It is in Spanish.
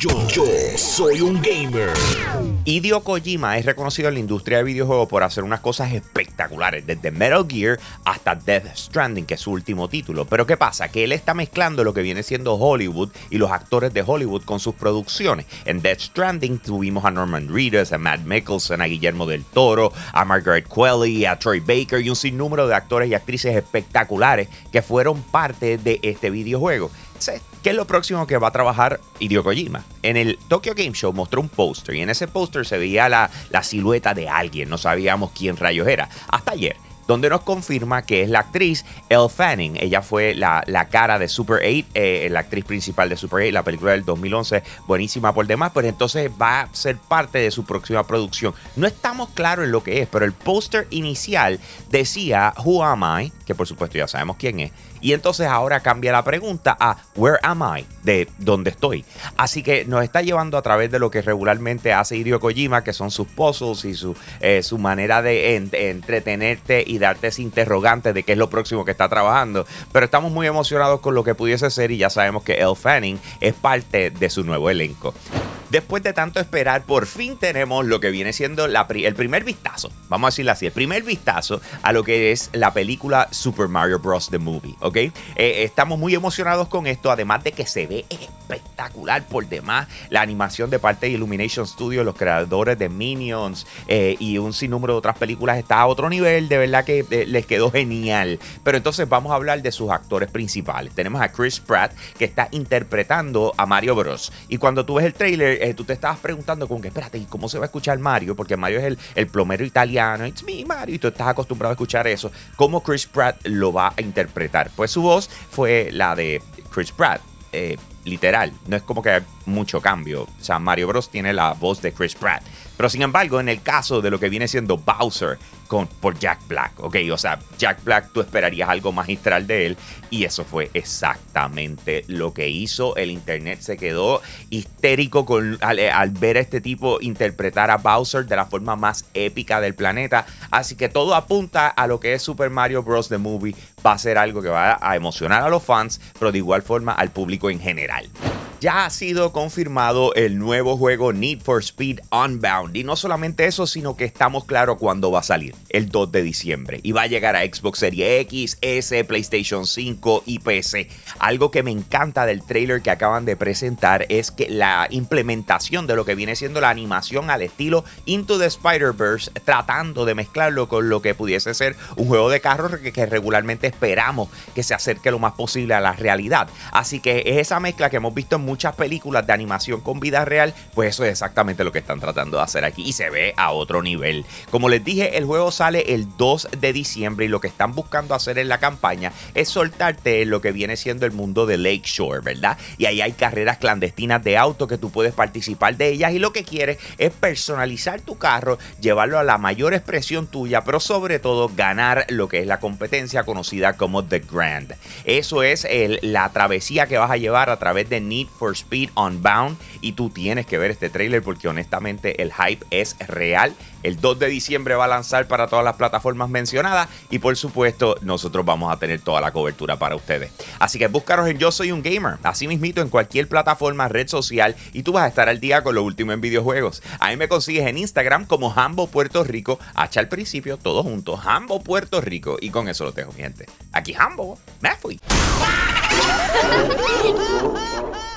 Yo, yo soy un gamer. Hideo Kojima es reconocido en la industria de videojuegos por hacer unas cosas espectaculares, desde Metal Gear hasta Death Stranding, que es su último título. Pero ¿qué pasa? Que él está mezclando lo que viene siendo Hollywood y los actores de Hollywood con sus producciones. En Death Stranding tuvimos a Norman Reedus, a Matt Mickelson, a Guillermo del Toro, a Margaret Qualley, a Troy Baker y un sinnúmero de actores y actrices espectaculares que fueron parte de este videojuego. ¿Qué es lo próximo que va a trabajar Hideo Kojima? En el Tokyo Game Show mostró un póster y en ese póster se veía la, silueta de alguien, no sabíamos quién rayos era. Hasta ayer donde nos confirma que es la actriz Elle Fanning. Ella fue la, cara de Super 8, eh, la actriz principal de Super 8, la película del 2011, buenísima por demás, pero entonces va a ser parte de su próxima producción. No estamos claros en lo que es, pero el póster inicial decía Who Am I, que por supuesto ya sabemos quién es, y entonces ahora cambia la pregunta a Where am I? De dónde estoy. Así que nos está llevando a través de lo que regularmente hace Hideo Kojima, que son sus puzzles y su, eh, su manera de, entretenerte y darte ese interrogante de qué es lo próximo que está trabajando. Pero estamos muy emocionados con lo que pudiese ser y ya sabemos que Elle Fanning es parte de su nuevo elenco. Después de tanto esperar, por fin tenemos lo que viene siendo el primer vistazo, vamos a decirlo así, el primer vistazo a lo que es la película Super Mario Bros. The Movie, ¿ok? Eh, estamos muy emocionados con esto, además de que se ve espectacular por demás la animación de parte de Illumination Studios, los creadores de Minions eh, y un sinnúmero de otras películas está a otro nivel, de verdad que eh, les quedó genial. Pero entonces vamos a hablar de sus actores principales. Tenemos a Chris Pratt que está interpretando a Mario Bros. Y cuando tú ves el trailer, eh, tú te estabas preguntando como que, espérate, ¿y cómo se va a escuchar Mario? Porque Mario es el, plomero italiano, it's me, Mario, y tú estás acostumbrado a escuchar eso. ¿Cómo Chris Pratt lo va a interpretar? Pues su voz fue la de Chris Pratt. Eh, literal, no es como que hay mucho cambio. O sea, Mario Bros. tiene la voz de Chris Pratt. Pero sin embargo, en el caso de lo que viene siendo Bowser con, por Jack Black, ok, o sea, Jack Black tú esperarías algo magistral de él y eso fue exactamente lo que hizo. El internet se quedó histérico con, al, ver a este tipo interpretar a Bowser de la forma más épica del planeta. Así que todo apunta a lo que es Super Mario Bros. The Movie. Va a ser algo que va a emocionar a los fans, pero de igual forma al público en general ya ha sido confirmado el nuevo juego Need for Speed Unbound. Y no solamente eso, sino que estamos claros cuándo va a salir, el 2 de diciembre. Y va a llegar a Xbox Series X, S, PlayStation 5 y PC. Algo que me encanta del trailer que acaban de presentar es que la implementación de lo que viene siendo la animación al estilo Into the Spider-Verse, tratando de mezclarlo con lo que pudiese ser un juego de carros que, que regularmente esperamos que se acerque lo más posible a la realidad. Así que es esa mezcla que hemos visto en muchas películas de animación con vida real, pues eso es exactamente lo que están tratando de hacer aquí y se ve a otro nivel. Como les dije, el juego sale el 2 de diciembre y lo que están buscando hacer en la campaña es soltarte en lo que viene siendo el mundo de Lakeshore, ¿verdad? Y ahí hay carreras clandestinas de auto que tú puedes participar de ellas y lo que quieres es personalizar tu carro, llevarlo a la mayor expresión tuya, pero sobre todo ganar lo que es la competencia conocida como The Grand. Eso es la travesía que vas a llevar a través de Need for Speed Unbound y tú tienes que ver este trailer porque honestamente el hype es real. El 2 de diciembre va a lanzar para todas las plataformas mencionadas y por supuesto nosotros vamos a tener toda la cobertura para ustedes. Así que búscanos en Yo Soy un Gamer, así mismito en cualquier plataforma, red social y tú vas a estar al día con lo último en videojuegos. Ahí me consigues en Instagram como Hambo Puerto Rico, hacha al principio, todos juntos, Hambo Puerto Rico y con eso lo tengo, mi gente. Aquí Hambo, me fui.